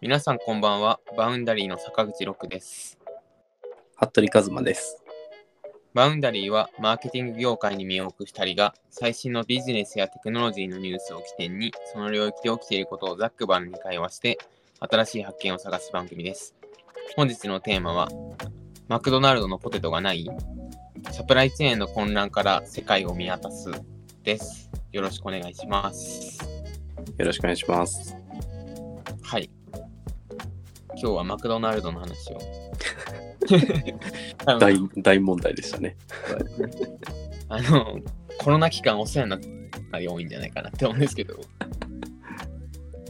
皆さんこんばんは。バウンダリーの坂口六です。服部一馬です。バウンダリーはマーケティング業界に身を置く2人が最新のビジネスやテクノロジーのニュースを起点にその領域で起きていることをざっくばらんに会話して新しい発見を探す番組です。本日のテーマはマクドナルドのポテトがないサプライチェーンの混乱から世界を見渡すです。よろしくお願いします。よろしくお願いします。はい。今日はマクドナルドの話を。大大問題でしたね。あの、コロナ期間お世話になったり多いんじゃないかなって思うんですけど。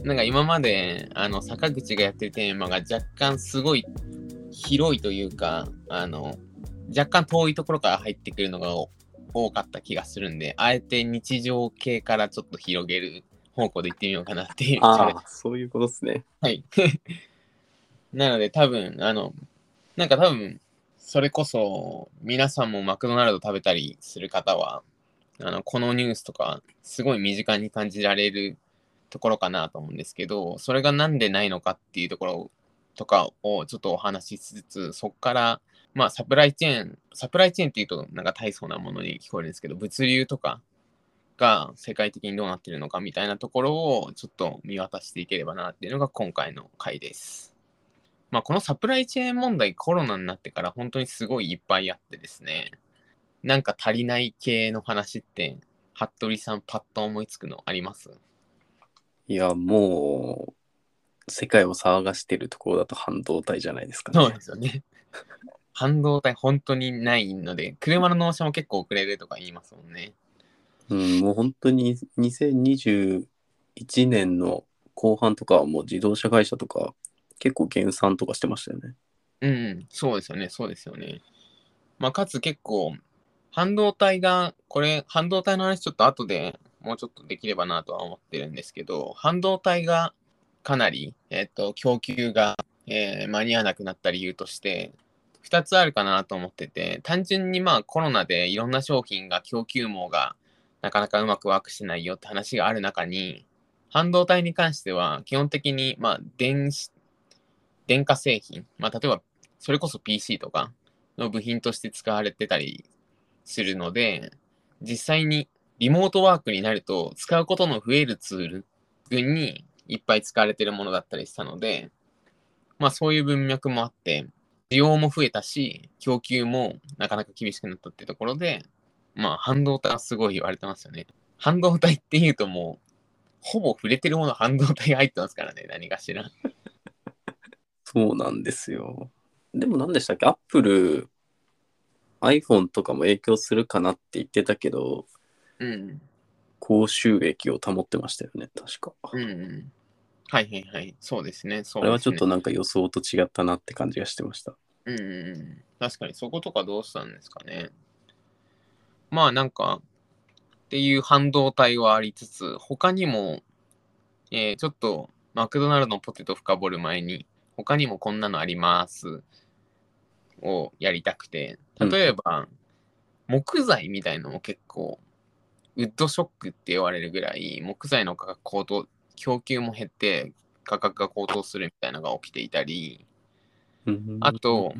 なんか今まで、あの、坂口がやってるテーマが若干すごい広いというか、あの、若干遠いところから入ってくるのがお多かった気がするんで、あえて日常系からちょっと広げる方向で行ってみようかなっていうああ、そういうことですね。はい。なので多分、あの、なんか多分、それこそ皆さんもマクドナルド食べたりする方は、あの、このニュースとかすごい身近に感じられるところかなと思うんですけど、それがなんでないのかっていうところとかをちょっとお話ししつつ、そこから、まあサプライチェーン、サプライチェーンっていうとなんか大層なものに聞こえるんですけど、物流とかが世界的にどうなってるのかみたいなところをちょっと見渡していければなっていうのが今回の回です。まあこのサプライチェーン問題コロナになってから本当にすごいいっぱいあってですね、なんか足りない系の話って、服部さんパッと思いつくのあります？いや、もう、世界を騒がしてるところだと半導体じゃないですかね。そうですよね。半導体本当にないので、車の納車も結構遅れるとか言いますもんね。うん、もう本当に2021年の後半とかはもう自動車会社とか結構減産とかしてましたよね。うん、そうですよね、そうですよね。まあ、かつ結構、半導体が、これ、半導体の話ちょっと後でもうちょっとできればなとは思ってるんですけど、半導体がかなり、えっと、供給が、えー間に合わなくなった理由として、2つあるかなと思ってて、単純にまあコロナでいろんな商品が供給網がなかなかうまくワークしないよって話がある中に、半導体に関しては基本的にまあ電子、電化製品、まあ例えばそれこそ PC とかの部品として使われてたりするので、実際にリモートワークになると使うことの増えるツール群にいっぱい使われてるものだったりしたので、まあそういう文脈もあって、需要も増えたし、供給もなかなか厳しくなったってところで、まあ半導体はすごい言われてますよね。半導体っていうともう、ほぼ触れてるもの半導体が入ってますからね、何かしら。そうなんですよ。でも何でしたっけ？アップル iPhone とかも影響するかなって言ってたけど、うん。高収益を保ってましたよね、確か。うんうん。はいはいはい。そうですね。そうですねあれはちょっとなんか予想と違ったなって感じがしてました。うんうんうん。確かにそことかどうしたんですかね。まあなんか、っていう半導体はありつつ、他にも、えーちょっとマクドナルドのポテト深掘る前に、他にもこんなのあります。をやりたくて、例えば、木材みたいのも結構、ウッドショックって言われるぐらい、木材の価格高騰、供給も減って価格が高騰するみたいなのが起きていたり、あと、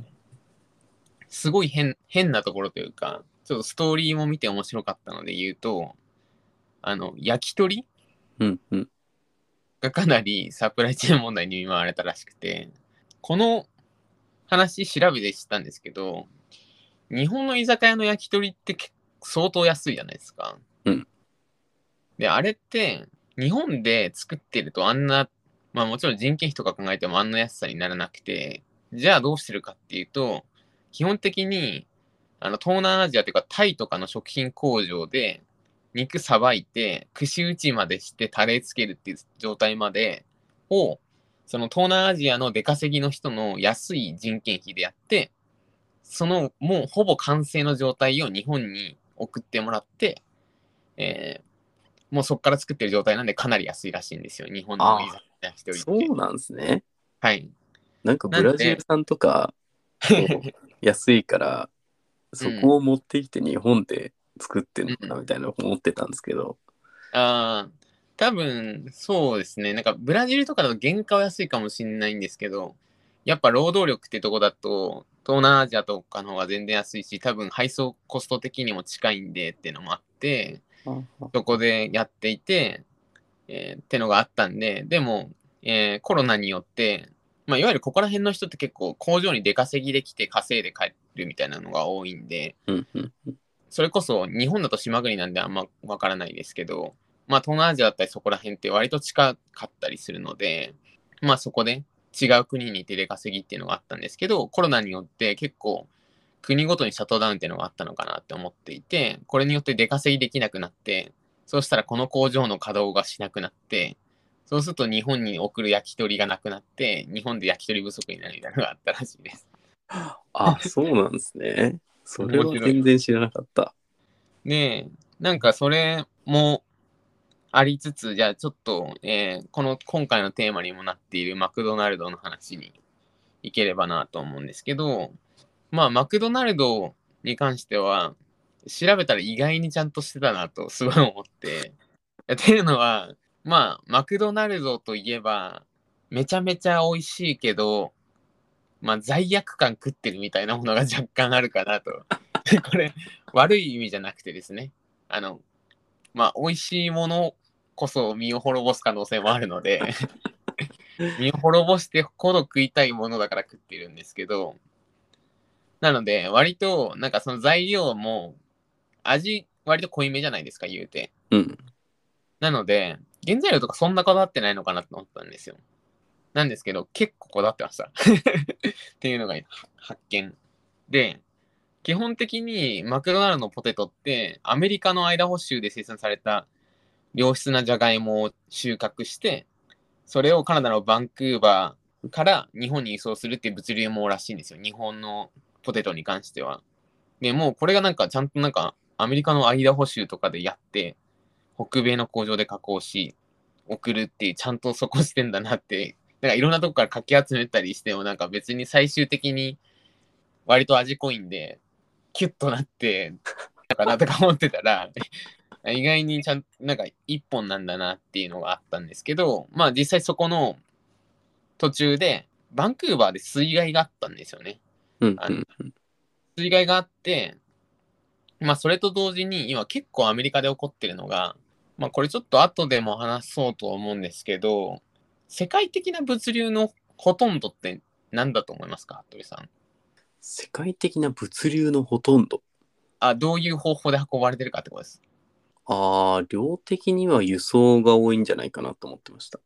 すごい変変なところというか、ちょっとストーリーも見て面白かったので言うと、あの、焼き鳥？うんうん。がかなりサプライチェーン問題に見舞われたらしくて、この話調べて知ったんですけど、日本の居酒屋の焼き鳥って相当安いじゃないですか。うんで、あれって、日本で作ってるとあんな、まあもちろん人件費とか考えてもあんな安さにならなくて、じゃあどうしてるかっていうと、基本的に、あの、東南アジアというかタイとかの食品工場で、肉さばいて、串打ちまでしてタレつけるっていう状態までを、その東南アジアの出稼ぎの人の安い人件費でやって、そのもうほぼ完成の状態を日本に送ってもらって、えーもうそこから作ってる状態なんでかなり安いらしいんですよ、日本の居酒屋一人って。そうなんですね。はい。なんかブラジル産とか安いから、そこを持ってきて日本で作ってんのかなみたいな思ってたんですけど、あー多分、そうですね。なんか、ブラジルとかだと原価は安いかもしれないんですけど、やっぱ労働力ってとこだと、東南アジアとかの方が全然安いし、多分配送コスト的にも近いんでっていうのもあって、そこでやっていて、えーってのがあったんで、でも、えーコロナによって、まあ、いわゆるここら辺の人って結構工場に出稼ぎできて稼いで帰るみたいなのが多いんで、それこそ日本だと島国なんであんまわからないですけど、まあ東南アジアだったりそこら辺って割と近かったりするので、まあそこで違う国に行って出稼ぎっていうのがあったんですけど、コロナによって結構国ごとにシャットダウンっていうのがあったのかなって思っていて、これによって出稼ぎできなくなって、そうしたらこの工場の稼働がしなくなって、そうすると日本に送る焼き鳥がなくなって、日本で焼き鳥不足になるみたいなのがあったらしいです。あ、そうなんですね。それは全然知らなかった。で、なんかそれもありつつ、じゃあちょっと、えーこの今回のテーマにもなっているマクドナルドの話に行ければなと思うんですけど、まあマクドナルドに関しては、調べたら意外にちゃんとしてたなとすごい思って。っていうのは、まあマクドナルドといえば、めちゃめちゃ美味しいけど、まあ罪悪感食ってるみたいなものが若干あるかなと。これ、悪い意味じゃなくてですね、あの、まあ、美味しいものこそ身を滅ぼす可能性もあるので、身を滅ぼしてほど食いたいものだから食ってるんですけど、なので、割と、なんかその材料も、味、割と濃いめじゃないですか、言うて。うん。なので、原材料とかそんなこだわってないのかなと思ったんですよ。なんですけど、結構こだわってました。っていうのがは発見。で、基本的にマクドナルドのポテトって、アメリカのアイダホ州で生産された良質なじゃがいもを収穫して、それをカナダのバンクーバーから日本に輸送するっていう物流網らしいんですよ。日本のポテトに関しては。で、もうこれがなんかちゃんとなんかアメリカのアイダホ州とかでやって、北米の工場で加工し、送るっていう、ちゃんとそこしてんだなって、なんかいろんなとこからかき集めたりしても、なんか別に最終的に割と味濃いんで、キュッとなって、なんかなとか思ってたら、意外にちゃんなんか一本なんだなっていうのがあったんですけど、まあ実際そこの途中で、バンクーバーで水害があったんですよね。うんあの水害があって、まあそれと同時に今結構アメリカで起こってるのが、まあこれちょっと後でも話そうと思うんですけど、世界的な物流のほとんどって何だと思いますか、服部さん。世界的な物流のほとんど？あ、どういう方法で運ばれてるかってことです。ああ、量的には輸送が多いんじゃないかなと思ってました。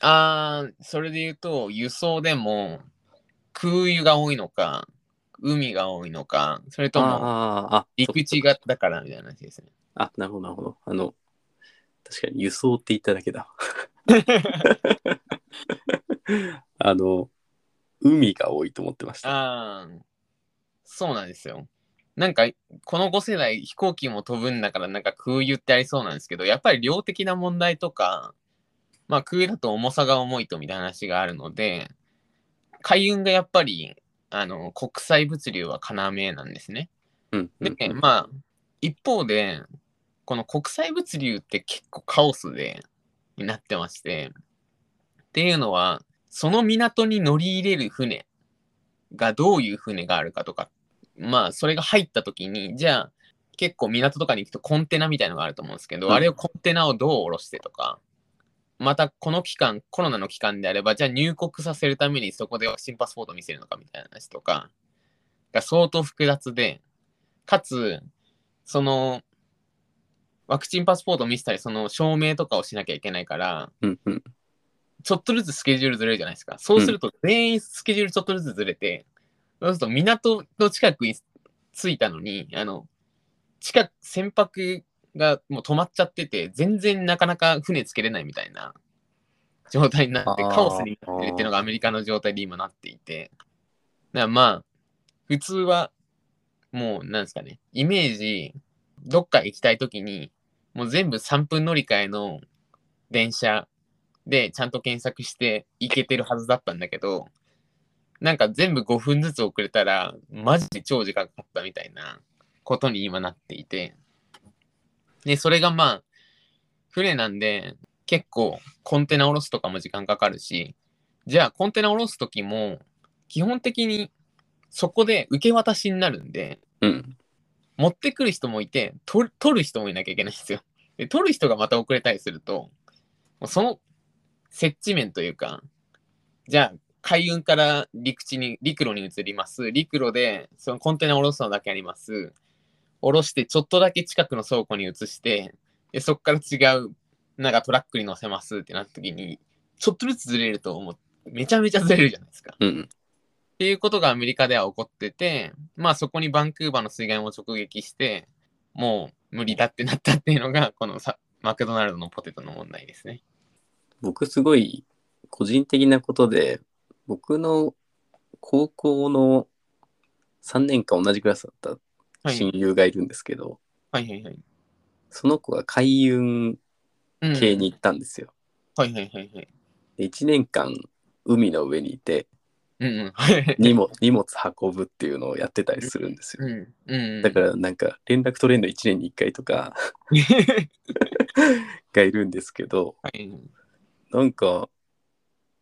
あー、それで言うと、輸送でも空輸が多いのか、海が多いのか、それともああ、あ、陸地がだからみたいな話ですね。あ、なるほど、なるほど。あの、確かに輸送って言っただけだ。あの、海が多いと思ってました。ああ、そうなんですよ。なんか、この5世代飛行機も飛ぶんだから、なんか空輸ってありそうなんですけど、やっぱり量的な問題とか、まあ空輸だと重さが重いとみたいな話があるので、海運がやっぱり、あの、国際物流は要なんですね。うん、うんで、まあ、一方で、この国際物流って結構カオスで、になってまして、っていうのは、その港に乗り入れる船がどういう船があるかとか、まあ、それが入った時に、じゃあ、結構港とかに行くとコンテナみたいのがあると思うんですけど、うんあれをコンテナをどう下ろしてとか、またこの期間、コロナの期間であれば、じゃあ入国させるためにそこでワクチンパスポートを見せるのかみたいな話とか、が相当複雑で、かつ、その、ワクチンパスポートを見せたり、その証明とかをしなきゃいけないから、うん、うん。ちょっとずつスケジュールずれるじゃないですか。そうすると全員スケジュールちょっとずつずれて、そうすると港の近くに着いたのに、あの、近く、船舶がもう止まっちゃってて、全然なかなか船つけれないみたいな状態になって、カオスになってるっていうのがアメリカの状態で今なっていて、だからまあ、普通は、もう、なんですかね、イメージ、どっか行きたいときに、もう全部3分乗り換えの電車でちゃんと検索して行けてるはずだったんだけど、なんか全部5分ずつ遅れたら、マジで超時間かかったみたいなことに今なっていて、で、それがまあ、船なんで、結構コンテナ下ろすとかも時間かかるし、じゃあコンテナ下ろすときも、基本的にそこで受け渡しになるんで、うん。持ってくる人もいて、取る人もいなきゃいけないんですよ。で、取る人がまた遅れたりすると、もうその設置面というか、じゃあ、海運から陸地に、陸路に移ります。陸路で、そのコンテナを下ろすのだけあります。下ろして、ちょっとだけ近くの倉庫に移して、でそこから違う、なんかトラックに乗せますってなった時に、ちょっとずつずれると、もう、めちゃめちゃずれるじゃないですか。うん。っていうことがアメリカでは起こってて、まあそこにバンクーバーの水害も直撃して、もう無理だってなったっていうのが、このさマクドナルドのポテトの問題ですね。僕すごい個人的なことで、僕の高校の3年間同じクラスだったはい。親友がいるんですけど、はいはいはい。その子が海運うん系に行ったんですよ。はいはいはいはい。で1年間海の上にいてうんうん。はい。荷物荷物運ぶっていうのをやってたりするんですよ。うん。うん。だからなんか連絡取れるの1年に1回とか がいるんですけど、はい。なんか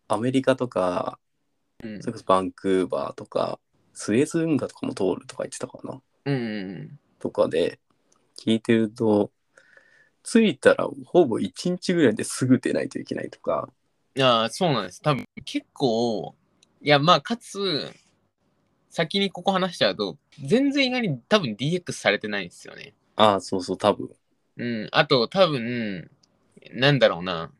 アメリカとか、うんそれこそバンクーバーとか、スエズ運河とかも通るとか言ってたかな？うんうん。とかで聞いてると、着いたらほぼ1日ぐらいですぐ出ないといけないとか、いやー、そうなんです。多分結構、いや、まあ、かつ、先にここ話しちゃうと、全然意外に多分 DX されてないんですよね。ああ、そうそう、多分。うん、あと多分、なんだろうな、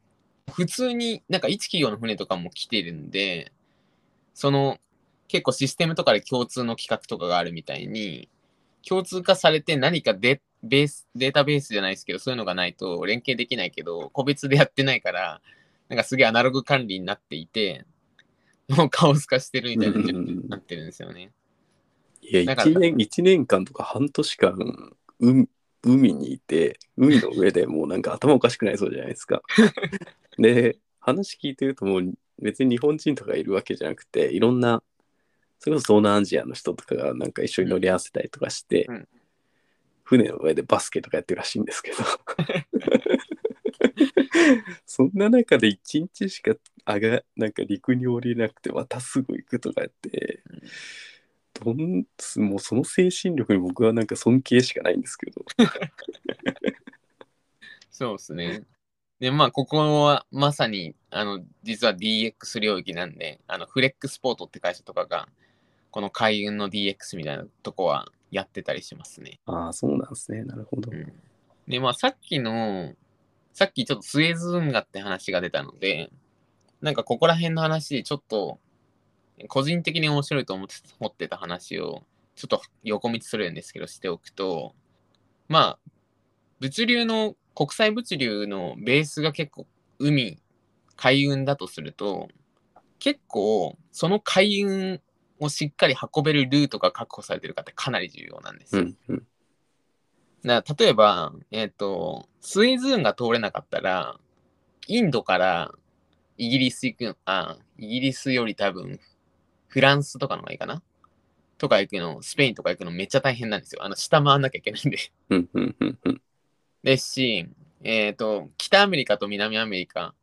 普通になんか一企業の船とかも来てるんで、その結構システムとかで共通の企画とかがあるみたいに、共通化されて何かデベースデータベースじゃないですけど、そういうのがないと連携できないけど、個別でやってないから、なんかすげえアナログ管理になっていて、もうカオス化してるみたいな状況になってるんですよね。いや、だから1年、一年間とか半年間、う海にいて、海の上でもうなんか頭おかしくなりそうじゃないですか。で、話聞いてるともう別に日本人とかいるわけじゃなくて、いろんな、それこそ東南アジアの人とかがなんか一緒に乗り合わせたりとかして、うん船の上でバスケとかやってるらしいんですけど。そんな中で1日しか上がなんか陸に降りれなくてまたすぐ行くとかやって、どんもうその精神力に僕はなんか尊敬しかないんですけど。そうですね。で、まあ、ここはまさに、あの、実は DX 領域なんで、あの、フレックスポートって会社とかが、この海運の DX みたいなとこはやってたりしますね。ああ、そうなんですね。なるほど。うんで、まあ、さっきの、さっきちょっとスエズ運河って話が出たので、なんかここら辺の話でちょっと、個人的に面白いと思って思ってた話を、ちょっと横道するんですけど、しておくと、まあ、物流の、国際物流のベースが結構海、海運だとすると、結構その海運をしっかり運べるルートが確保されてるかってかなり重要なんですよ。うんうん。だから例えば、えっ、と、スエズ運が通れなかったら、インドからイギリス行く、あ、イギリスより多分、フランスとかの方がいいかな？とか行くの、スペインとか行くのめっちゃ大変なんですよ。あの、下回んなきゃいけないんで。うんうんうんうん。ですし、えっ、と、北アメリカと南アメリカ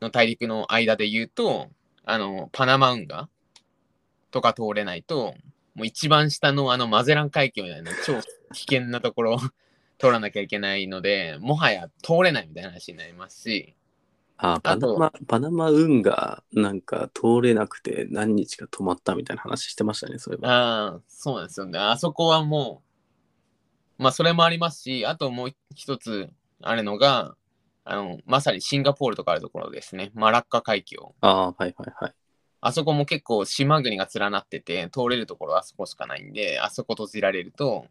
の大陸の間で言うと、あの、パナマ運河とか通れないと、もう一番下のあのマゼラン海峡みたいな超危険なところを通らなきゃいけないので、もはや通れないみたいな話になりますし、ああ、パあとナマ、パナマ運河なんか通れなくて何日か止まったみたいな話してましたね、そういえば。ああ、そうなんですよね。あそこはもう、まあそれもありますし、あともう一つあるのが、あの、まさにシンガポールとかあるところですね。マラッカ海峡。ああ、はいはいはい。あそこも結構島国が連なってて、通れるところはあそこしかないんで、あそこ閉じられると、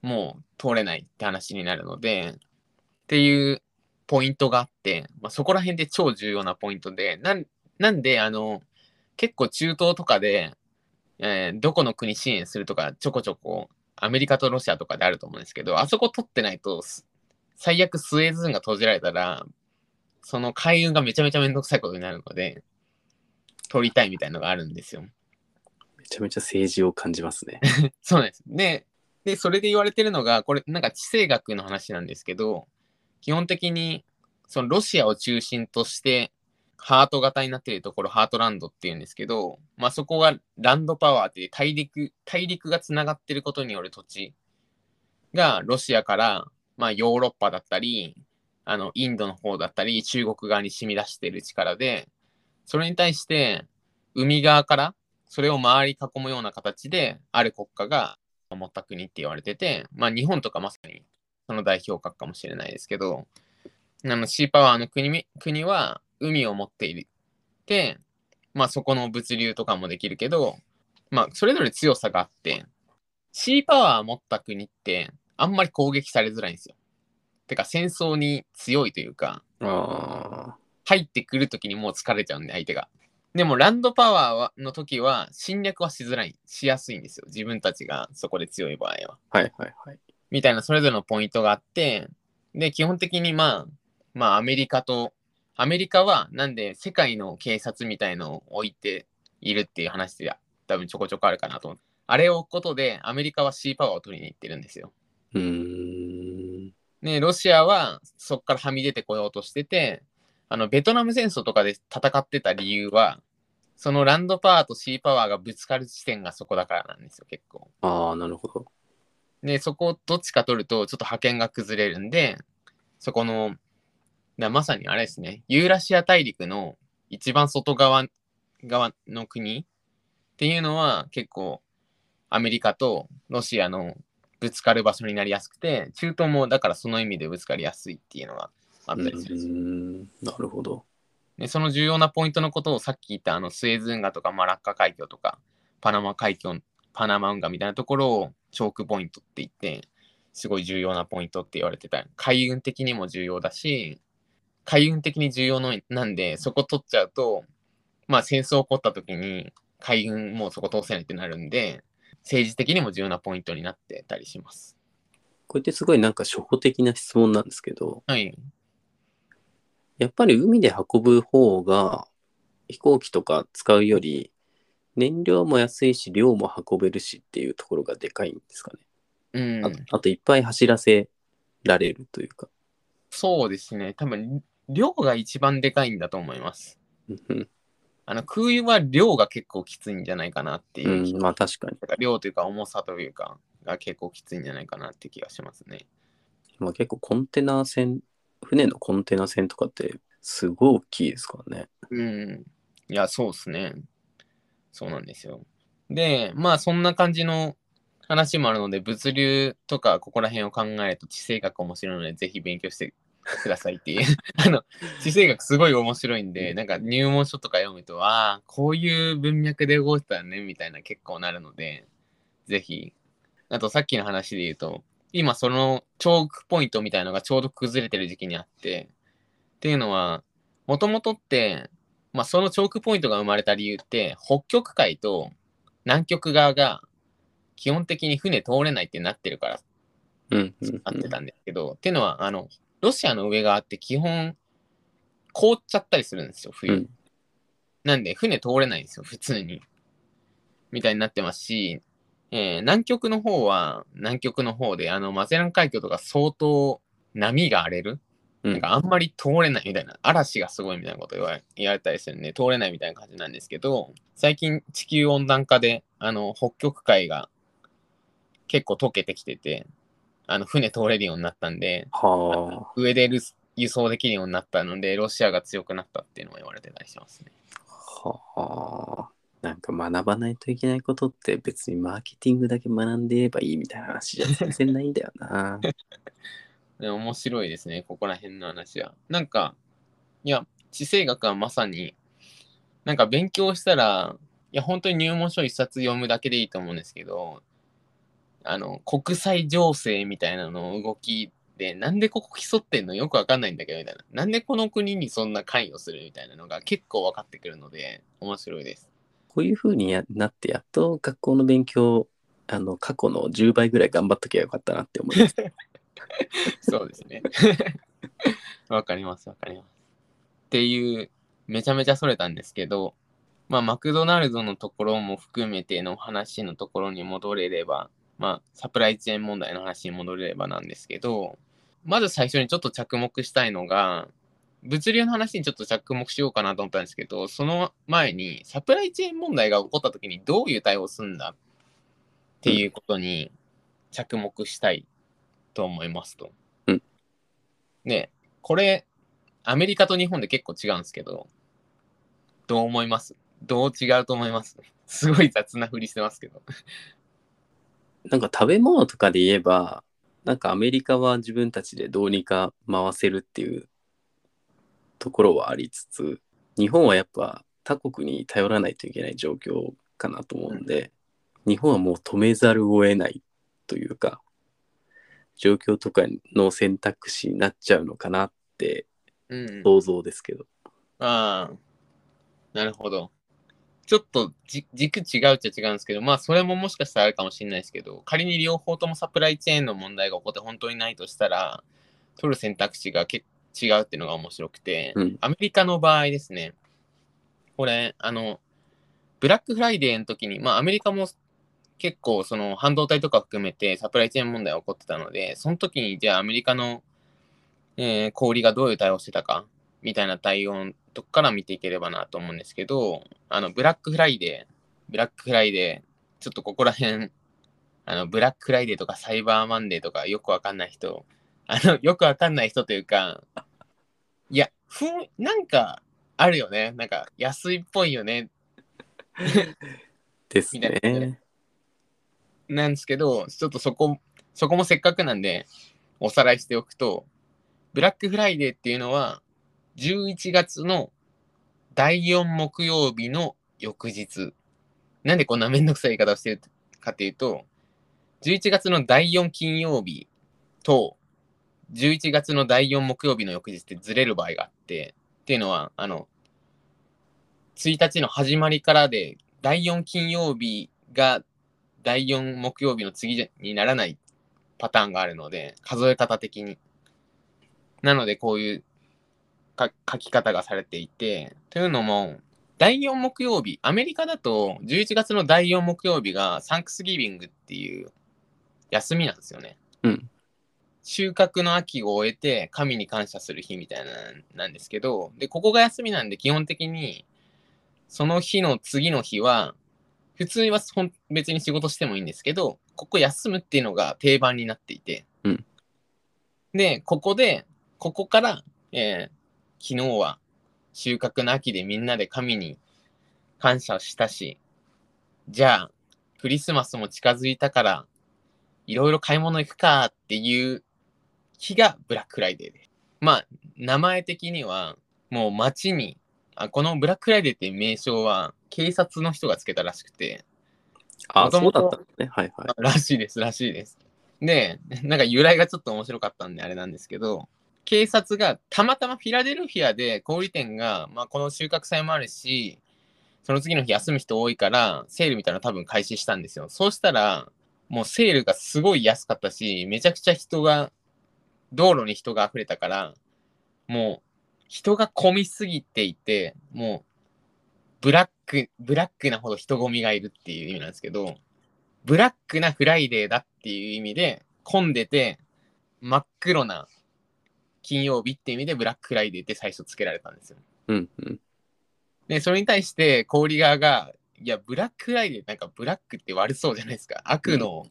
もう通れないって話になるので、っていうポイントがあって、まあ、そこら辺で超重要なポイントで、なんなんで、あの、結構中東とかで、えーどこの国支援するとか、ちょこちょこ、アメリカとロシアとかであると思うんですけど、あそこ取ってないと、す最悪スエズ運が閉じられたら、その海運がめちゃめちゃめんどくさいことになるので、取りたいみたいのがあるんですよ。めちゃめちゃ政治を感じますね。そうなんです。で、で、それで言われてるのが、これ、なんか地政学の話なんですけど、基本的に、そのロシアを中心として、ハート型になっているところ、ハートランドっていうんですけど、まあそこがランドパワーっていう大陸、大陸がつながってることによる土地がロシアから、まあヨーロッパだったり、あの、インドの方だったり、中国側に染み出している力で、それに対して、海側から、それを周り囲むような形で、ある国家が守った国って言われてて、まあ日本とかまさにその代表格かもしれないですけど、あのシーパワーの国み国は海を持っている。で、まあそこの物流とかもできるけど、まあそれぞれ強さがあって、シーパワー持った国ってあんまり攻撃されづらいんですよ。てか戦争に強いというか、あ入ってくるときにもう疲れちゃうんで、相手が。でも、ランドパワーはの時は侵略はしづらい、しやすいんですよ。自分たちがそこで強い場合は。あ。はいはいはい。みたいなそれぞれのポイントがあって、で、基本的にまあ、まあアメリカと、アメリカはなんで世界の警察みたいのを置いているっていう話で多分ちょこちょこあるかなと思う。あれを置くことでアメリカはシーパワーを取りに行ってるんですよ。うーん。ね、ロシアはそこからはみ出てこようとしてて、あの、ベトナム戦争とかで戦ってた理由は、そのランドパワーとシーパワーがぶつかる地点がそこだからなんですよ、結構。ああ、なるほど。で、そこをどっちか取ると、ちょっと覇権が崩れるんで、そこの、だまさにあれですね、ユーラシア大陸の一番外側側の国っていうのは結構アメリカとロシアのぶつかる場所になりやすくて、中東もだからその意味でぶつかりやすいっていうのがあったりするんです。なるほど。で、その重要なポイントのことをさっき言ったあのスエズ運河とかマラッカ海峡とかパナマ海峡、パナマ運河みたいなところをチョークポイントって言って、すごい重要なポイントって言われてた。海運的にも重要だし、海運的に重要のなんで、そこ取っちゃうと、まあ戦争起こった時に海運もうそこ通せないってなるんで、政治的にも重要なポイントになってたりします。これってすごいなんか初歩的な質問なんですけど、はい。やっぱり海で運ぶ方が飛行機とか使うより燃料も安いし量も運べるしっていうところがでかいんですかね。うんあ。あといっぱい走らせられるというか。そうですね。多分、量が一番でかいんだと思います。うんあの空輸は量が結構きついんじゃないかなっていう気うん、まあ確かに。量というか重さというかが結構きついんじゃないかなって気がしますね。まあ結構コンテナ船、船のコンテナ船とかってすごい大きいですからね。うん。いや、そうですね。そうなんですよ。で、まあそんな感じの話もあるので、物流とかここら辺を考えると地政学面白いので、ぜひ勉強してくださいっていう。あの、地政学すごい面白いんで、なんか入門書とか読むと、ああ、こういう文脈で動いてたね、みたいな結構なるので、ぜひ。あとさっきの話で言うと、今そのチョークポイントみたいのがちょうど崩れてる時期にあって、っていうのは、もともとって、まあそのチョークポイントが生まれた理由って、北極海と南極側が基本的に船通れないってなってるからうん、うんなってたんですけど、っていうのは、あの、ロシアの上側って基本凍っちゃったりするんですよ、冬。うんなんで船通れないんですよ、普通に。みたいになってますし、えー南極の方は南極の方で、あの、マゼラン海峡とか相当波が荒れる。うんなんかあんまり通れないみたいな、嵐がすごいみたいなこと言われたりするんで、通れないみたいな感じなんですけど、最近地球温暖化で、あの、北極海が結構溶けてきてて、あの、船通れるようになったんで、は上でる輸送できるようになったので、ロシアが強くなったっていうのも言われてたりしますね。あ。はあ。なんか学ばないといけないことって別にマーケティングだけ学んでればいいみたいな話じゃ全然ないんだよな。で面白いですね、ここら辺の話は。なんか、いや、地政学はまさに、なんか勉強したら、いや、本当に入門書一冊読むだけでいいと思うんですけど、あの、国際情勢みたいなの動きで、なんでここ競ってんの？よくわかんないんだけど、みたいな。なんでこの国にそんな関与するみたいなのが結構分かってくるので、面白いです。こういう風にやなってやっと学校の勉強あの過去の10倍ぐらい頑張っときゃよかったなって思います。そうですね。わかります、わかります。っていう、めちゃめちゃそれたんですけど、まあ、マクドナルドのところも含めての話のところに戻れれば、まあ、サプライチェーン問題の話に戻れればなんですけど、まず最初にちょっと着目したいのが、物流の話にちょっと着目しようかなと思ったんですけど、その前にサプライチェーン問題が起こった時にどういう対応するんだっていうことに着目したいと思いますと。うんで、これ、アメリカと日本で結構違うんですけど、どう思います？どう違うと思います？すごい雑なふりしてますけど。なんか食べ物とかで言えば、なんかアメリカは自分たちでどうにか回せるっていうところはありつつ、日本はやっぱ他国に頼らないといけない状況かなと思うんで、日本はもう止めざるを得ないというか、状況とかの選択肢になっちゃうのかなってうん。想像ですけど。ああ、なるほど。ちょっとじ軸違うっちゃ違うんですけど、まあそれももしかしたらあるかもしれないですけど、仮に両方ともサプライチェーンの問題が起こって本当にないとしたら、取る選択肢が結違うっていうのが面白くて、うんアメリカの場合ですね、これ、あの、ブラックフライデーの時に、まあアメリカも結構その半導体とか含めてサプライチェーン問題が起こってたので、その時にじゃあアメリカの、えー小売りがどういう対応をしてたかみたいな対応のとこから見ていければなと思うんですけど、あの、ブラックフライデー、ブラックフライデー、ちょっとここら辺、あの、ブラックフライデーとかサイバーマンデーとかよくわかんない人、あの、よくわかんない人というか、いや、ふん、なんか、あるよね。なんか、安いっぽいよね。ですみたいなね。なんですけど、ちょっとそこ、そこもせっかくなんで、おさらいしておくと、ブラックフライデーっていうのは、11月の第4木曜日の翌日。なんでこんなめんどくさい言い方をしてるかっていうと、11月の第4金曜日と、11月の第4木曜日の翌日ってずれる場合があって、っていうのは、あの、1日の始まりからで、第4金曜日が第4木曜日の次にならないパターンがあるので、数え方的に。なので、こういうか書き方がされていて、というのも、第4木曜日、アメリカだと11月の第4木曜日がサンクスギビングっていう休みなんですよね。うん収穫の秋を終えて神に感謝する日みたいななんですけど、で、ここが休みなんで基本的にその日の次の日は普通はほん別に仕事してもいいんですけど、ここ休むっていうのが定番になっていて、うんで、ここで、ここから、えー昨日は収穫の秋でみんなで神に感謝したし、じゃあ、クリスマスも近づいたから、いろいろ買い物行くかっていう日がブラックフライデーです。まあ、名前的には、もう街に、あこのブラックフライデーって名称は、警察の人がつけたらしくて、あ、そうだったんですね。はいはい。らしいです、らしいです。で、なんか由来がちょっと面白かったんであれなんですけど、警察がたまたまフィラデルフィアで小売店が、まあ、この収穫祭もあるし、その次の日休む人多いから、セールみたいなの多分開始したんですよ。そうしたら、もうセールがすごい安かったし、めちゃくちゃ人が、道路に人が溢れたから、もう人が混みすぎていて、もうブラック、ブラックなほど人混みがいるっていう意味なんですけど、ブラックなフライデーだっていう意味で、混んでて、真っ黒な金曜日っていう意味でブラックフライデーって最初つけられたんですよ。うんうん。で、それに対して小売側が、いや、ブラックフライデーなんかブラックって悪そうじゃないですか。悪の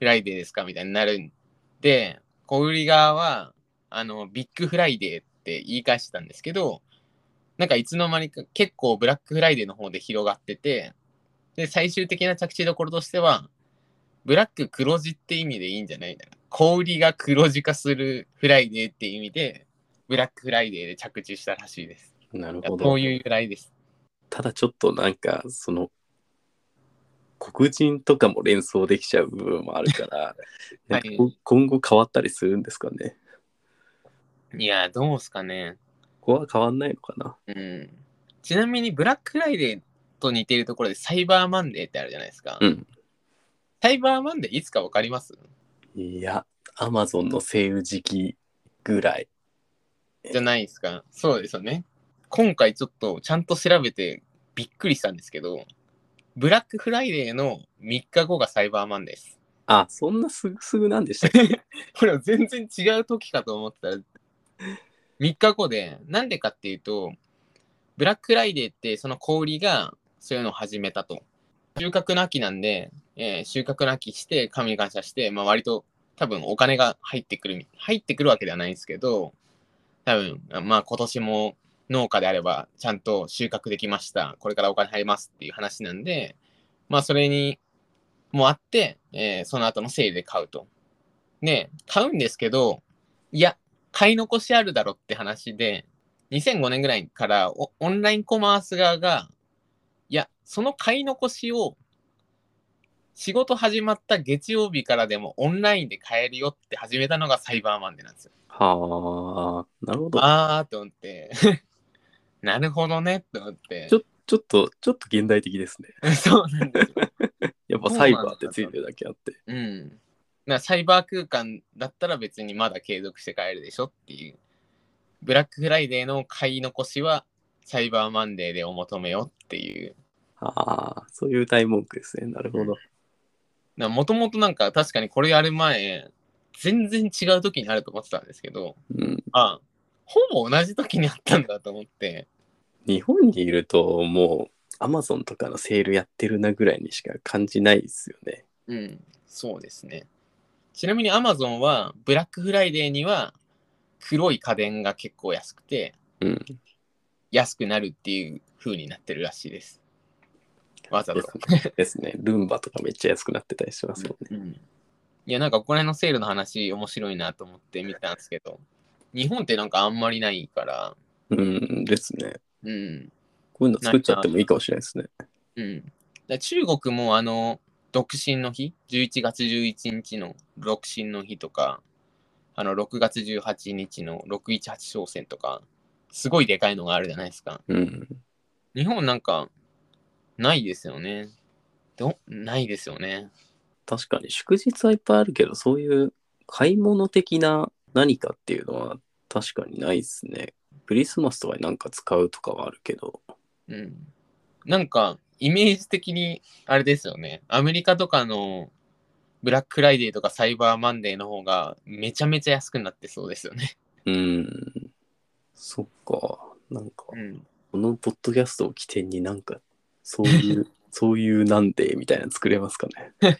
フライデーですかみたいになるんで、小売側は、あの、ビッグフライデーって言い返してたんですけど、なんかいつの間にか結構ブラックフライデーの方で広がってて、で、最終的な着地どころとしては、ブラック黒字って意味でいいんじゃない？んだな。小売りが黒字化するフライデーって意味で、ブラックフライデーで着地したらしいです。なるほど。こういう由来です。ただちょっとなんか、その、黒人とかも連想できちゃう部分もあるから、なんかこ今後変わったりするんですかね？いや、どうすかね。ここは変わんないのかな。うん。ちなみに、ブラックフライデーと似ているところで、サイバーマンデーってあるじゃないですか。うん。サイバーマンデーいつかわかります？いや、アマゾンのセール時期ぐらい。じゃないですか。そうですよね。今回ちょっとちゃんと調べてびっくりしたんですけど、ブラックフライデーの3日後がサイバーマンデーです。あ、そんなすぐすぐなんでしたっけ？これは全然違う時かと思ったら、3日後で、なんでかっていうと、ブラックライデーってその小売りがそういうのを始めたと。収穫の秋なんで、えー収穫の秋して、神に感謝して、まあ割と多分お金が入ってくる、入ってくるわけではないんですけど、多分、まあ今年も農家であればちゃんと収穫できました。これからお金入りますっていう話なんで、まあそれにもあって、えーその後のセールで買うと。で、買うんですけど、いや、買い残しあるだろって話で、2005年ぐらいからオオンラインコマース側が、いや、その買い残しを仕事始まった月曜日からでもオンラインで買えるよって始めたのがサイバーマンデーなんですよ。はあ、なるほど。あーって思って、なるほどねって思ってち。ょちょっと、ちょっと現代的ですね。そうなんですよ。やっぱサイバーってついてるだけあって。うん。だからサイバー空間だったら別にまだ継続して買えるでしょっていう。ブラックフライデーの買い残しはサイバーマンデーでお求めよっていう。ああ、そういう歌い文句ですね。なるほど。もともとなんか確かにこれやる前、全然違う時にあると思ってたんですけど、うん。あ、ほぼ同じ時にあったんだと思って、日本にいると、もう、アマゾンとかのセールやってるなぐらいにしか感じないですよね。うん、そうですね。ちなみに Amazon はブラックフライデーには黒い家電が結構安くて、うん。安くなるっていう風になってるらしいです。わざと。ですね。ルンバとかめっちゃ安くなってたりしますもんね。うんいや、なんかこの辺のセールの話面白いなと思って見たんですけど、日本ってなんかあんまりないから、うんですね。うん。こういうの作っちゃってもいいかもしれないですね。うん。だ中国もあの、独身の日、11月11日の独身の日とか、あの、6月18日の618商戦とか、すごいでかいのがあるじゃないですか。うん。日本なんか、ないですよね。どないですよね。確かに祝日はいっぱいあるけど、そういう買い物的な何かっていうのは確かにないですね。クリスマスとかになんか使うとかはあるけど。うん。なんか、イメージ的に、あれですよね。アメリカとかのブラックフライデーとかサイバーマンデーの方がめちゃめちゃ安くなってそうですよね。うん。そっか。なんか、うん。このポッドキャストを起点になんか、そういう、そういうなんでみたいなの作れますかね。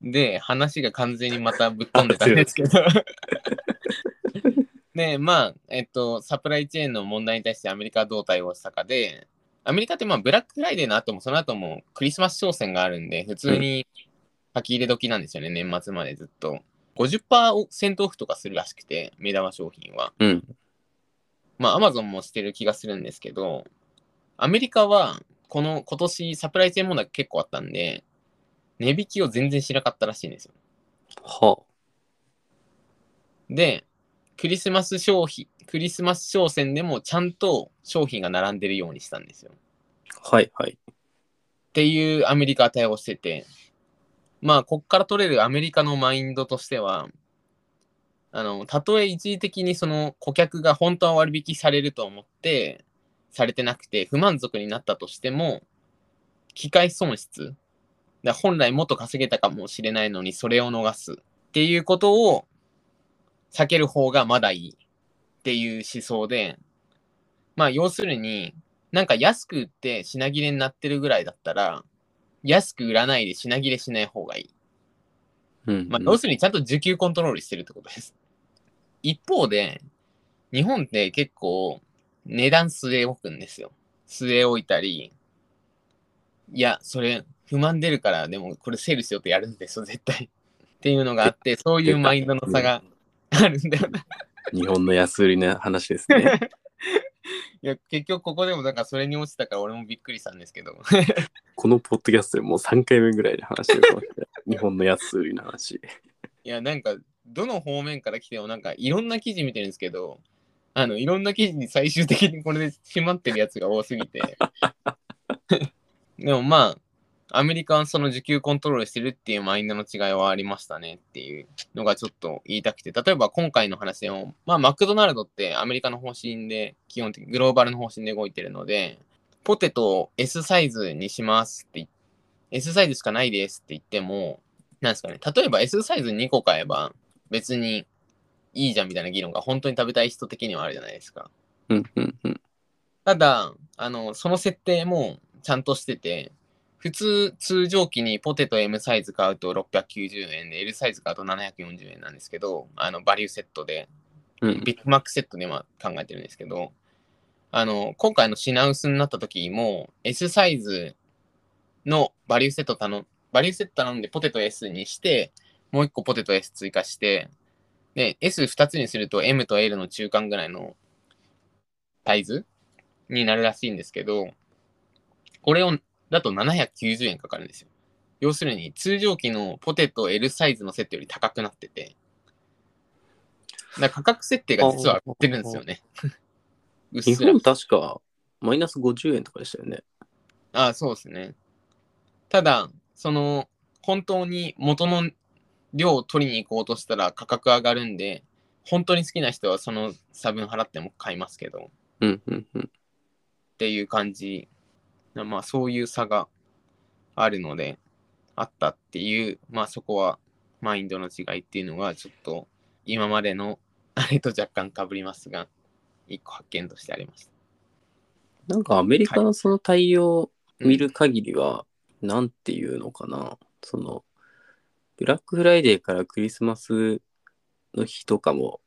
で、話が完全にまたぶっ飛んでたんですけど。で、まあ、えっと、サプライチェーンの問題に対してアメリカはどう対応したかで、アメリカってまあ、ブラックフライデーの後も、その後もクリスマス商戦があるんで、普通に書き入れ時なんですよね、年末までずっと。50%オフとかするらしくて、目玉商品は。うん。まあ、アマゾンもしてる気がするんですけど、アメリカは、この今年サプライチェーン問題結構あったんで、値引きを全然しなかったらしいんですよ。はで、クリスマス商品、クリスマス商戦でもちゃんと商品が並んでるようにしたんですよ。あ。はいはい。っていうアメリカは対応してて、まあ、こっから取れるアメリカのマインドとしては、あの、たとえ一時的にその顧客が本当は割引されると思って、されてなくて不満足になったとしても、機械損失、だ本来もっと稼げたかもしれないのにそれを逃すっていうことを避ける方がまだいいっていう思想で、まあ要するに、なんか安く売って品切れになってるぐらいだったら、安く売らないで品切れしない方がいい。うん。まあ、要するにちゃんと需給コントロールしてるってことです。一方で、日本って結構値段据え置くんですよ。据え置いたり、いや、それ不満出るから、でもこれセールしようってやるんですよ、絶対。っていうのがあって、そういうマインドの差があるんだよな。日本の安売りな話ですね。いや、結局ここでもなんかそれに落ちたから俺もびっくりしたんですけど。このポッドキャストでもう3回目ぐらいで話して。日本の安売りの話。いや、なんか、どの方面から来ても、なんか、いろんな記事見てるんですけど、あの、いろんな記事に最終的にこれで閉まってるやつが多すぎて。でもまあ、アメリカはその需給コントロールしてるっていうマインドの違いはありましたねっていうのがちょっと言いたくて、例えば今回の話でも、まあ、マクドナルドってアメリカの方針で、基本的にグローバルの方針で動いてるので、ポテトを S サイズにしますって S サイズしかないですって言っても、なんですかね、例えば S サイズ2個買えば別にいいじゃんみたいな議論が本当に食べたい人的にはあるじゃないですか。うんうんうん。ただ、あの、その設定もちゃんとしてて、普通、通常期にポテト M サイズ買うと690円で、L サイズ買うと740円なんですけど、あの、バリューセットで、うん。ビッグマックセットで今考えてるんですけど、あの、今回の品薄になった時も、S サイズのバリューセット頼ん、バリューセット頼んでポテト S にして、もう一個ポテト S 追加して、で、S2 つにすると M と L の中間ぐらいのサイズになるらしいんですけど、これを、だと790円かかるんですよ。要するに、通常期のポテト L サイズのセットより高くなってて、だ価格設定が実は上がってるんですよね。うっすら日本確かマイナス50円とかでしたよね。あそうですね。ただ、その、本当に元の量を取りに行こうとしたら価格上がるんで、本当に好きな人はその差分払っても買いますけど、っうんうんうん。ていう感じ。まあ、そういう差があるので、あったっていう、まあそこはマインドの違いっていうのが、ちょっと今までの あれと若干被りますが、一個発見としてありました。なんかアメリカのその対応を見る限りは、なんていうのかな。その、ブラックフライデーからクリスマスの日とかも、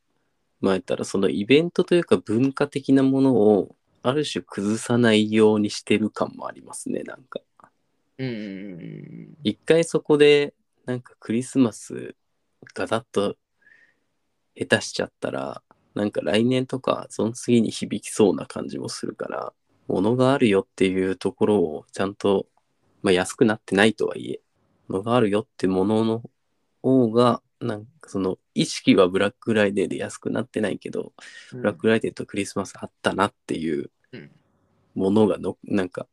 まあ言ったらそのイベントというか文化的なものをある種崩さないようにしてる感もありますね、なんか。うん一回そこでなんかクリスマスガタッと下手しちゃったらなんか来年とかその次に響きそうな感じもするから物があるよっていうところをちゃんと、まあ、安くなってないとはいえ物があるよってものの方がなんかその意識はブラックフライデーで安くなってないけど、うん。ブラックフライデーとクリスマスあったなっていううんものがのなんか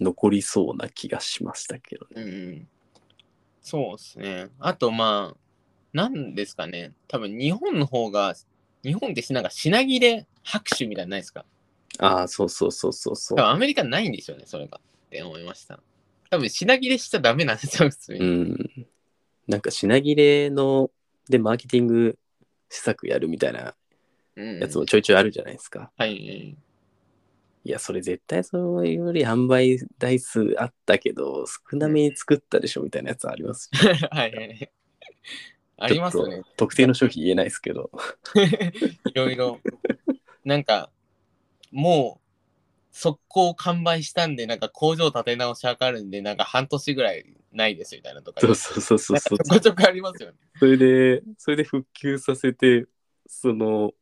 残りそうな気がしましたけどね。うんうん、そうですね。あと、まあ、なんですかね。多分日本の方が、日本ってなんか品切れ拍手みたいなのないですか？ああ、そうそうそうそうそうアメリカないんでしょうね、それが。って思いました。多分品切れしちゃダメなんですよ、普通うに。ん。なんか品切れのでマーケティング施策やるみたいなうんやつもちょいちょいあるじゃないですか。はい。いや、それ絶対そういうより販売台数あったけど、少なめに作ったでしょみたいなやつあります。はいはい。ありますよね特定の商品言えないですけど。いろいろ。なんか、もう、速攻完売したんで、なんか工場立て直しかかるんで、なんか半年ぐらいないですみたいなとか。そうそうそうそうそう。ちょこちょこありますよね。それで、それで復旧させて、その、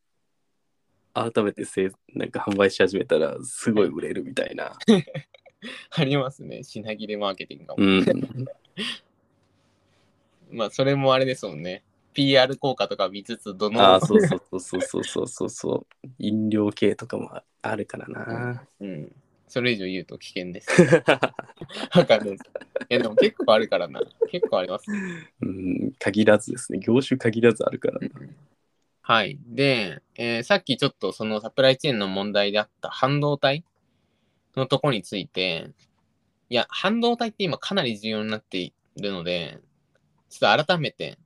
改めてせいなんか販売し始めたら、すごい売れるみたいな。ありますね。品切れマーケティングが。うん。まあ、それもあれですもんね。PR 効果とか見つつ、どの。ああ、そうそうそうそうそうそうそう飲料系とかもあるからな。うん。それ以上言うと危険です。わかんえです。でも結構あるからな。結構あります。うん、限らずですね。業種限らずあるからな。はい。で、えーさっきちょっとそのサプライチェーンの問題であった半導体のとこについて、いや、半導体って今かなり重要になっているので、ちょっと改めて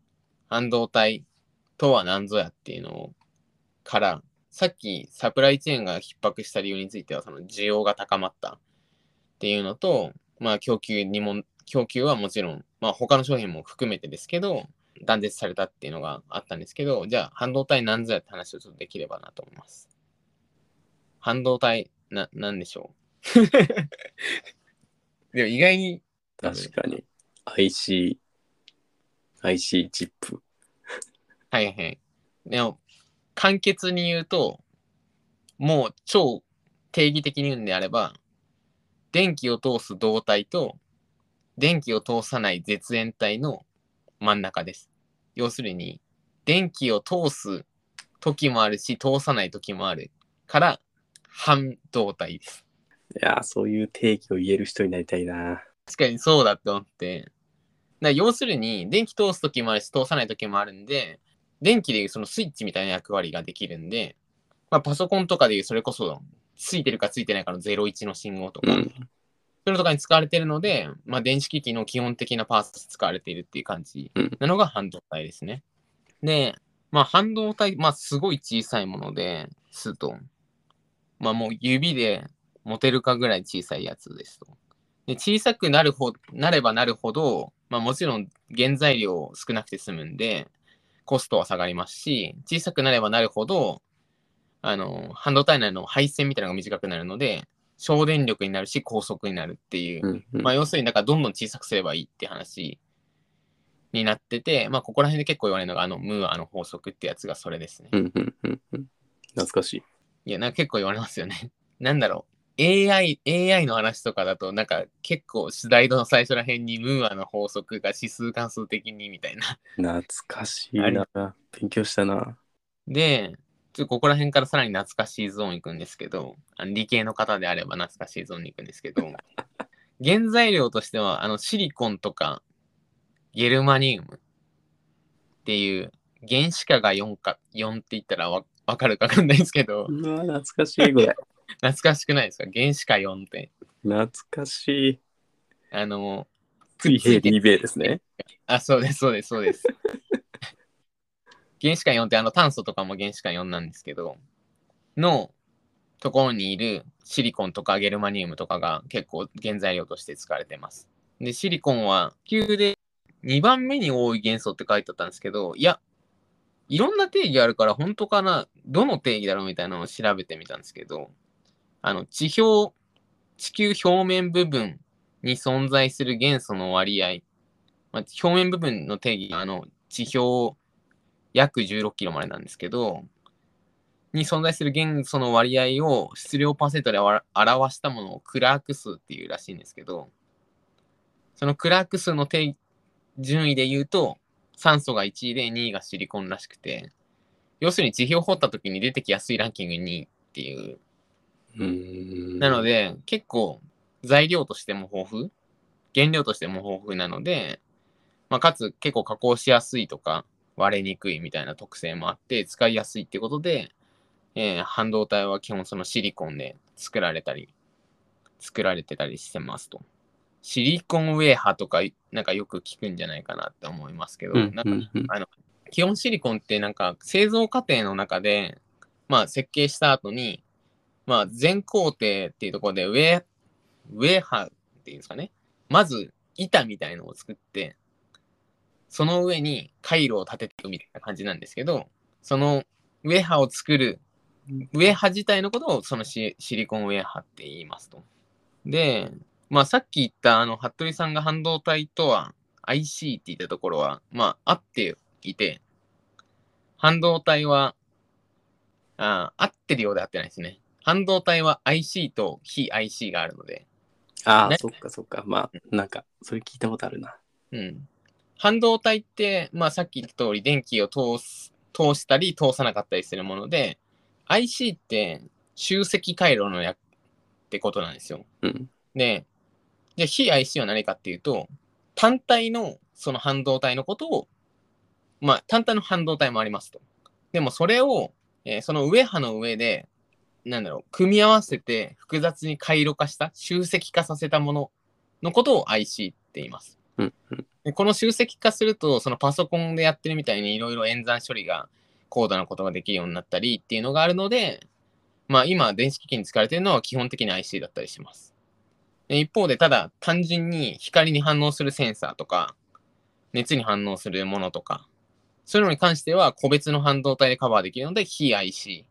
半導体とは何ぞやっていうのから、さっきサプライチェーンが逼迫した理由については、その需要が高まったっていうのと、まあ供給にも、供給はもちろん、まあ他の商品も含めてですけど、断絶されたっていうのがあったんですけど、じゃあ半導体なんぞやって話をちょっとできればなと思います。半導体、な、なんでしょう？でも意外に、確かに。IC、IC チップ。はいはい。でも、簡潔に言うと、もう超定義的に言うんであれば、電気を通す導体と、電気を通さない絶縁体の真ん中です。要するに、電気を通す時もあるし、通さない時もあるから、半導体です。いやー、そういう定義を言える人になりたいな。確かにそうだって思って。だ要するに、電気通す時もあるし、通さない時もあるんで、電気でいうそのスイッチみたいな役割ができるんで、まあ、パソコンとかでいうそれこそ、ついてるかついてないかの01の信号とか、うん。そういうのとかに使われてるので、まあ、電子機器の基本的なパーツ使われているっていう感じうんなのが半導体ですね。で、まあ半導体、まあすごい小さいもので、すと、まあもう指で持てるかぐらい小さいやつですと。で小さくなるほなればなるほど、まあもちろん原材料少なくて済むんで、コストは下がりますし、小さくなればなるほど、あの、半導体内の配線みたいなのが短くなるので、省電力になるし、高速になるっていう、うんうんまあ要するになんかどんどん小さくすればいいって話になってて、まあここら辺で結構言われるのが、あの、ムーアの法則ってやつがそれですね。うんうんうんうん懐かしい。いや、なんか結構言われますよね。なんだろう。AI、AI の話とかだと、なんか結構スライドの最初ら辺にムーアの法則が指数関数的にみたいな。懐かしいあな。勉強したな。で、ちょっとここら辺からさらに懐かしいゾーン行くんですけど、あの理系の方であれば懐かしいゾーンに行くんですけど、原材料としては、あのシリコンとかゲルマニウムっていう原子化が4か、4って言ったらわわかるかわかんないですけど、うわ、懐かしいこれ。懐かしくないですか？原子化4って。懐かしい。あの、水平2米ですね。あ、そうです、そうです、そうです。原子間4ってあの炭素とかも原子間4なんですけど、のところにいるシリコンとかゲルマニウムとかが結構原材料として使われてます。で、シリコンは地球で2番目に多い元素って書いてあったんですけど、いや、いろんな定義あるから本当かな、どの定義だろうみたいなのを調べてみたんですけど、あの、地表、地球表面部分に存在する元素の割合、まあ、表面部分の定義があの地表約16キロまでなんですけど、に存在する元素の割合を質量パーセントで表したものをクラーク数っていうらしいんですけど、そのクラーク数の定順位で言うと、酸素が1位で2位がシリコンらしくて、要するに地表を掘った時に出てきやすいランキング2位っていう。なので、結構材料としても豊富、原料としても豊富なので、まあ、かつ結構加工しやすいとか割れにくいみたいな特性もあって使いやすいってことで、えー半導体は基本そのシリコンで作られたり、作られてたりしてますと。シリコンウェーハーとかなんかよく聞くんじゃないかなって思いますけど、うんなんかあの基本シリコンってなんか製造過程の中で、まあ設計した後に、まあ全工程っていうところでウェ、ウェハっていうんですかね。まず板みたいのを作って、その上に回路を立てていくみたいな感じなんですけど、そのウェハを作る、ウェハ自体のことをそのシリコンウェハって言いますと。で、まあさっき言ったあの、服部さんが半導体とは IC って言ったところは、まあ合っていて、半導体は、あ合ってるようで合ってないですね。半導体は IC と非 IC があるので、ねああ、そっかそっか。まあ、なんか、それ聞いたことあるな。うん。半導体って、まあさっき言った通り電気を通す、通したり通さなかったりするもので、IC って集積回路の役ってことなんですよ。うん。で、じゃあ非 IC は何かっていうと、単体のその半導体のことを、まあ単体の半導体もありますと。でもそれを、えーその上波の上で、なんだろう、組み合わせて複雑に回路化した、集積化させたもののことを IC って言います。うんうんでこの集積化すると、そのパソコンでやってるみたいにいろいろ演算処理が高度なことができるようになったりっていうのがあるので、まあ今電子機器に使われているのは基本的に IC だったりします。で一方で、ただ単純に光に反応するセンサーとか、熱に反応するものとか、そういうのに関しては個別の半導体でカバーできるので、非 IC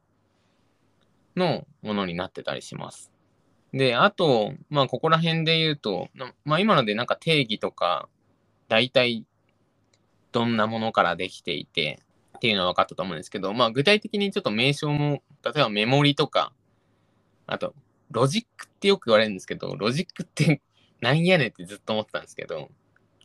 のものになってたりします。で、あと、まあ、ここら辺で言うと、まあ、今のでなんか定義とか、大体どんなものからできていてっていうのは分かったと思うんですけど、まあ、具体的にちょっと名称も、例えばメモリとか、あと、ロジックってよく言われるんですけど、ロジックって なんやねんってずっと思ってたんですけど、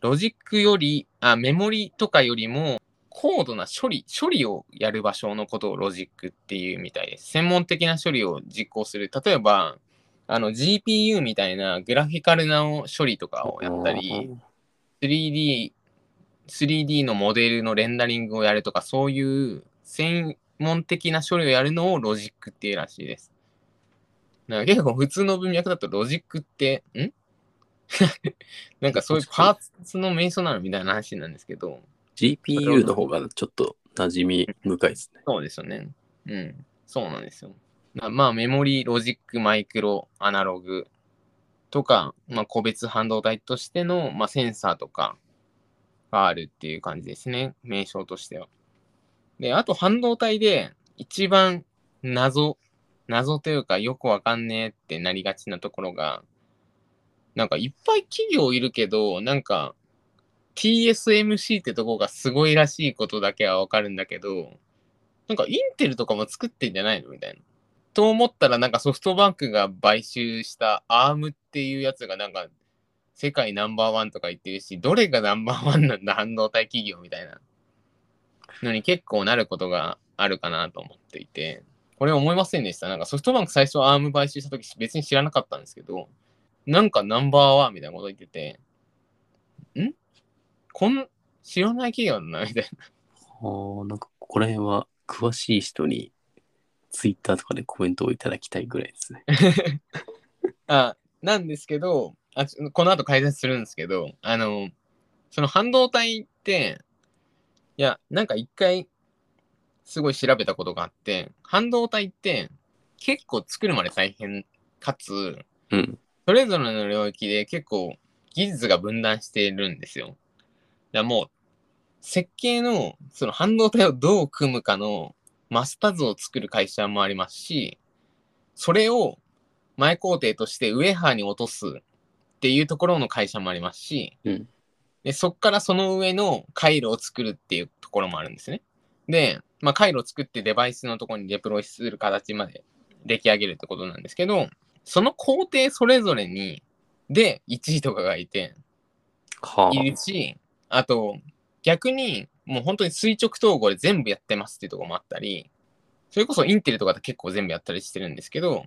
ロジックより、あ、メモリとかよりも、高度な処理、処理をやる場所のことをロジックっていうみたいです。専門的な処理を実行する。例えば、あの GPU みたいなグラフィカルな処理とかをやったり、3D、3D のモデルのレンダリングをやるとか、そういう専門的な処理をやるのをロジックっていうらしいです。だから結構普通の文脈だとロジックって、ん？なんかそういうパーツの名称なのみたいな話なんですけど、GPU の方がちょっと馴染み深いですね。そうですよね。うん。そうなんですよ。なまあ、メモリ、ロジック、マイクロ、アナログとか、まあ、個別半導体としての、まあ、センサーとかがあるっていう感じですね。名称としては。で、あと半導体で一番謎、謎というかよくわかんねえってなりがちなところが、なんかいっぱい企業いるけど、なんか TSMC ってとこがすごいらしいことだけはわかるんだけど、なんかインテルとかも作ってんじゃないのみたいな。と思ったらなんかソフトバンクが買収した ARM っていうやつがなんか世界ナンバーワンとか言ってるし、どれがナンバーワンなんだ半導体企業みたいなのに結構なることがあるかなと思っていて、これ思いませんでした。なんかソフトバンク最初 ARM 買収した時別に知らなかったんですけど、なんかナンバーワンみたいなこと言ってて、ん？こん、知らない企業だなみたいな。ああ、なんかここら辺は詳しい人にツイッターとかでコメントをいただきたいぐらいですね。あ、なんですけど、あちこの後解説するんですけど、あの、その半導体って、いや、なんか一回、すごい調べたことがあって、半導体って結構作るまで大変かつ、うん。それぞれの領域で結構技術が分断しているんですよ。だもう、設計のその半導体をどう組むかのマスター図を作る会社もありますし、それを前工程としてウェハーに落とすっていうところの会社もありますし、うんでそこからその上の回路を作るっていうところもあるんですね。で、まあ、回路を作ってデバイスのところにデプロイする形まで出来上げるってことなんですけど、その工程それぞれに、で、1位とかがいて、はいるし、ああと、逆に、もう本当に垂直統合で全部やってますっていうとこもあったり、それこそインテルとかで結構全部やったりしてるんですけど、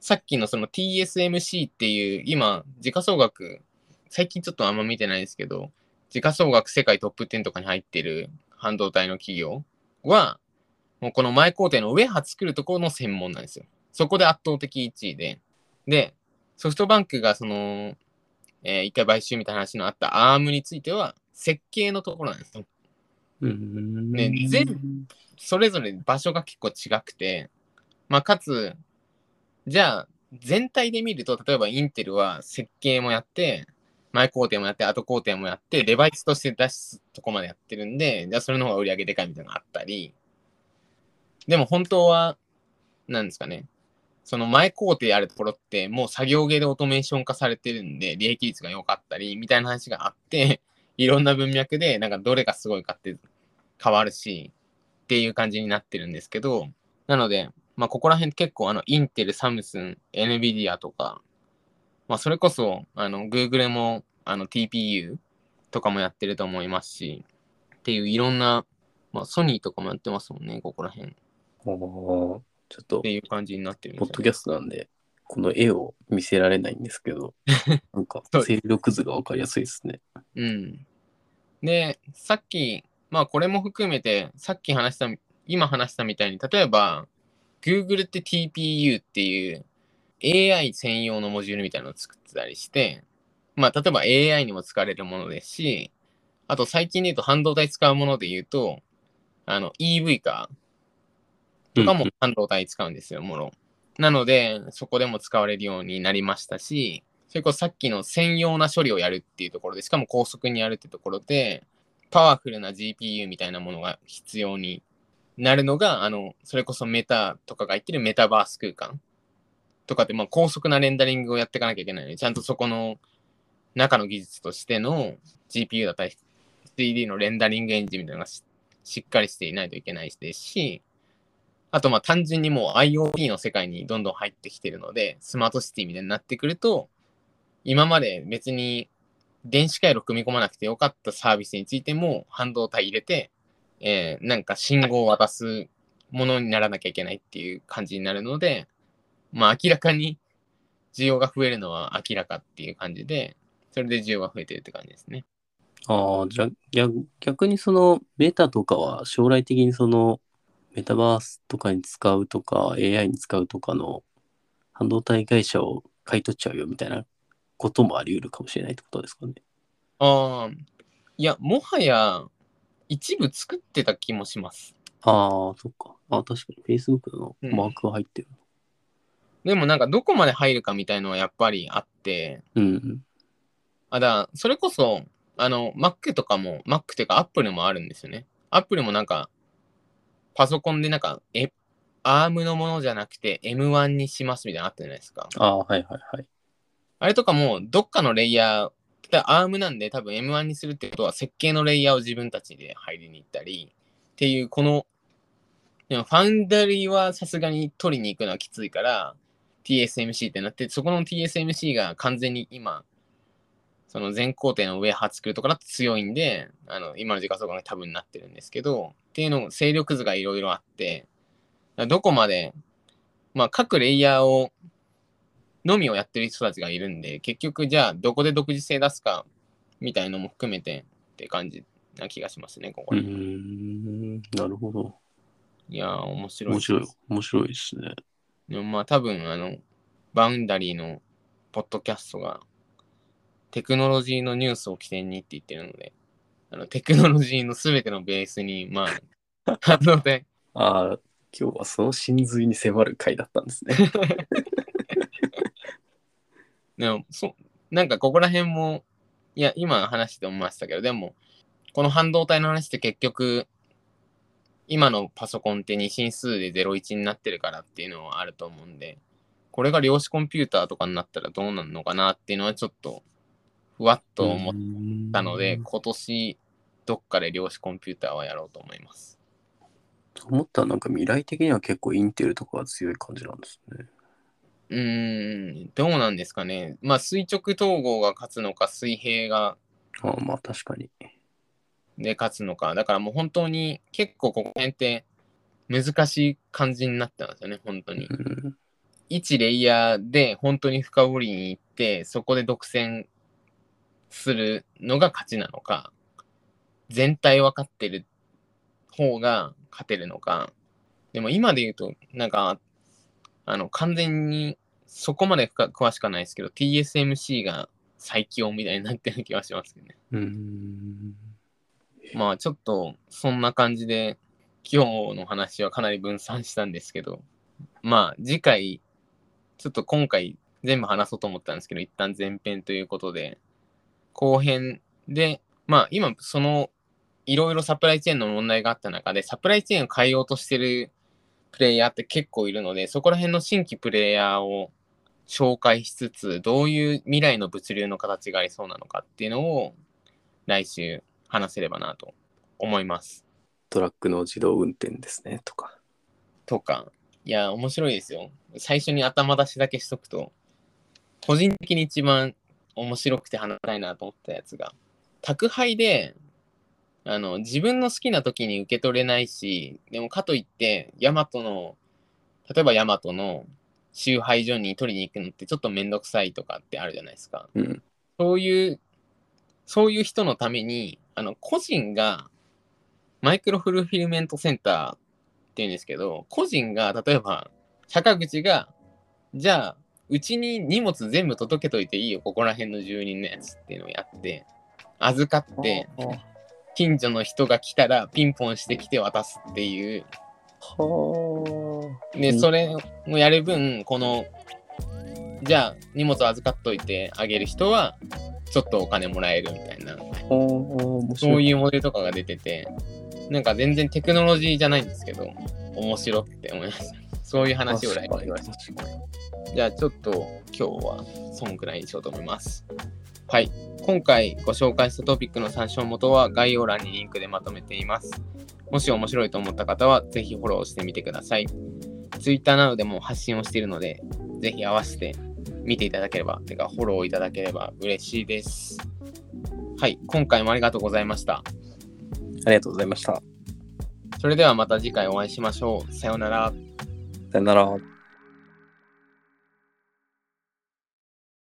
さっきのその TSMC っていう、今、時価総額、最近ちょっとあんま見てないですけど、時価総額世界トップ10とかに入ってる半導体の企業は、もうこの前工程の上波作るところの専門なんですよ。そこで圧倒的1位で。で、ソフトバンクがその、えー一回買収みたいな話のあった ARM については、設計のところなんですよ。ね全部それぞれ場所が結構違くて、まあ、かつ、じゃあ、全体で見ると、例えばインテルは設計もやって、前工程もやって、後工程もやって、デバイスとして出すとこまでやってるんで、じゃあそれの方が売り上げでかいみたいなのがあったり、でも本当は、なんですかね、その前工程あるところって、もう作業芸でオートメーション化されてるんで、利益率が良かったり、みたいな話があって、いろんな文脈で、なんかどれがすごいかって変わるし、っていう感じになってるんですけど、なので、まあ、ここら辺結構、あの、インテル、サムスン、NVIDIA とか、まあ、それこそ、あの、Google も、あの、TPU とかもやってると思いますし、っていういろんな、まあ、ソニーとかもやってますもんね、ここら辺。っあーちょっとて、いう感じになってるポッドキャストなんで、この絵を見せられないんですけど、なんか勢力図がわかりやすいですね。うん。で、さっき、まあこれも含めて、さっき話した、今話したみたいに、例えば、Google って TPU っていう AI 専用のモジュールみたいなのを作ってたりして、まあ例えば AI にも使われるものですし、あと最近で言うと半導体使うもので言うと、あの EV カーとかも半導体使うんですよ、もろ。なので、そこでも使われるようになりましたし、それこそさっきの専用な処理をやるっていうところで、しかも高速にやるってところで、パワフルな GPU みたいなものが必要になるのが、あの、それこそメタとかが言ってるメタバース空間とかって、まあ高速なレンダリングをやっていかなきゃいけないので、ちゃんとそこの中の技術としての GPU だったり、3D のレンダリングエンジンみたいなのがししっかりしていないといけないですし、あとま単純にもう IoT の世界にどんどん入ってきてるので、スマートシティみたいになってくると、今まで別に電子回路組み込まなくてよかったサービスについても半導体入れて、えーなんか信号を渡すものにならなきゃいけないっていう感じになるので、まあ明らかに需要が増えるのは明らかっていう感じで、それで需要が増えてるって感じですね。ああ、じゃあ逆にそのメタとかは将来的にそのメタバースとかに使うとか AI に使うとかの半導体会社を買い取っちゃうよみたいなこともあり得るかもしれないってことですかね。ああ、いや、もはや一部作ってた気もします。ああ、そっか。あ確かに Facebook のうんマークが入ってる。でもなんかどこまで入るかみたいのはやっぱりあって、うん。あ、だそれこそ、あの、Mac とかも、Mac っていうか Apple もあるんですよね。Apple もなんか、パソコンでなんか、え、ARM のものじゃなくて M1 にしますみたいなのあったじゃないですか。ああ、はいはいはい。あれとかも、どっかのレイヤー、例えば ARM なんで多分 M1 にするってことは設計のレイヤーを自分たちで入りに行ったり、っていう、この、でもファウンダリーはさすがに取りに行くのはきついから、TSMC ってなって、そこの TSMC が完全に今、その全工程の上8作るとかだと強いんで、あの、今の時価総額が多分なってるんですけど、っていうのも勢力図がいろいろあって、どこまで、まあ各レイヤーをのみをやってる人たちがいるんで、結局じゃあどこで独自性出すかみたいのも含めてって感じな気がしますね、ここうーら辺ん、なるほど。いやー、面白い。面白い、面白いですね。でもまあ多分あの、バウンダリーのポッドキャストがテクノロジーのニュースを起点にって言ってるので、あのテクノロジーのすべてのベースに、まあ、半導体、ああ、今日はその真髄に迫る回だったんですね。でもそなんかここら辺も、いや、今話して思いましたけど、でも、この半導体の話って結局、今のパソコンって二進数で01になってるからっていうのはあると思うんで、これが量子コンピューターとかになったらどうなるのかなっていうのはちょっと、ふわっと思ったので、今年、どっかで量子コンピューターはやろうと思います。思ったらなんか未来的には結構インテルとかが強い感じなんですね。うーん、どうなんですかね。まあ、垂直統合が勝つのか、水平がああまあ確かに。で勝つのか。だからもう本当に結構ここら辺って難しい感じになってますよね、本当に。うん、1レイヤーで本当に深掘りに行って、そこで独占するのが勝ちなのか、全体分かってる方が勝てるのか。でも今で言うと、なんか、あの、完全にそこまで深詳しくはないですけど、TSMC が最強みたいになってる気がしますけどね。うん。まあちょっとそんな感じで今日の話はかなり分散したんですけど、まあ次回、ちょっと今回全部話そうと思ったんですけど、一旦前編ということで、後編で、まあ今そのいろいろサプライチェーンの問題があった中で、サプライチェーンを変えようとしてるプレイヤーって結構いるので、そこら辺の新規プレイヤーを紹介しつつ、どういう未来の物流の形がありそうなのかっていうのを来週話せればなと思います。トラックの自動運転ですね、とか。とか、いや、面白いですよ。最初に頭出しだけしとくと、個人的に一番面白くて話したいなと思ったやつが、宅配で、あの、自分の好きな時に受け取れないし、でもかといって、ヤマトの、例えばヤマトの集配所に取りに行くのってちょっとめんどくさいとかってあるじゃないですか。うん。そういう、そういう人のために、あの、個人が、マイクロフルフィルメントセンターっていうんですけど、個人が、例えば、坂口が、じゃあ、うちに荷物全部届けといていいよ、ここら辺の住人のやつっていうのをやって、預かって、近所の人が来たらピンポンしてきて渡すっていう。はで、うんそれをやる分、この、じゃあ、荷物預かっといてあげる人は、ちょっとお金もらえるみたいな。そういうモデルとかが出てて、なんか全然テクノロジーじゃないんですけど、面白って思いました。そういう話を来確かに週はした。じゃあちょっと今日はそんくらいにしようと思います。はい。今回ご紹介したトピックの参照元は概要欄にリンクでまとめています。もし面白いと思った方はぜひフォローしてみてください。Twitter などでも発信をしているので、ぜひ合わせて見ていただければ、てかフォローいただければ嬉しいです。はい。今回もありがとうございました。ありがとうございました。それではまた次回お会いしましょう。さようなら。さよなら。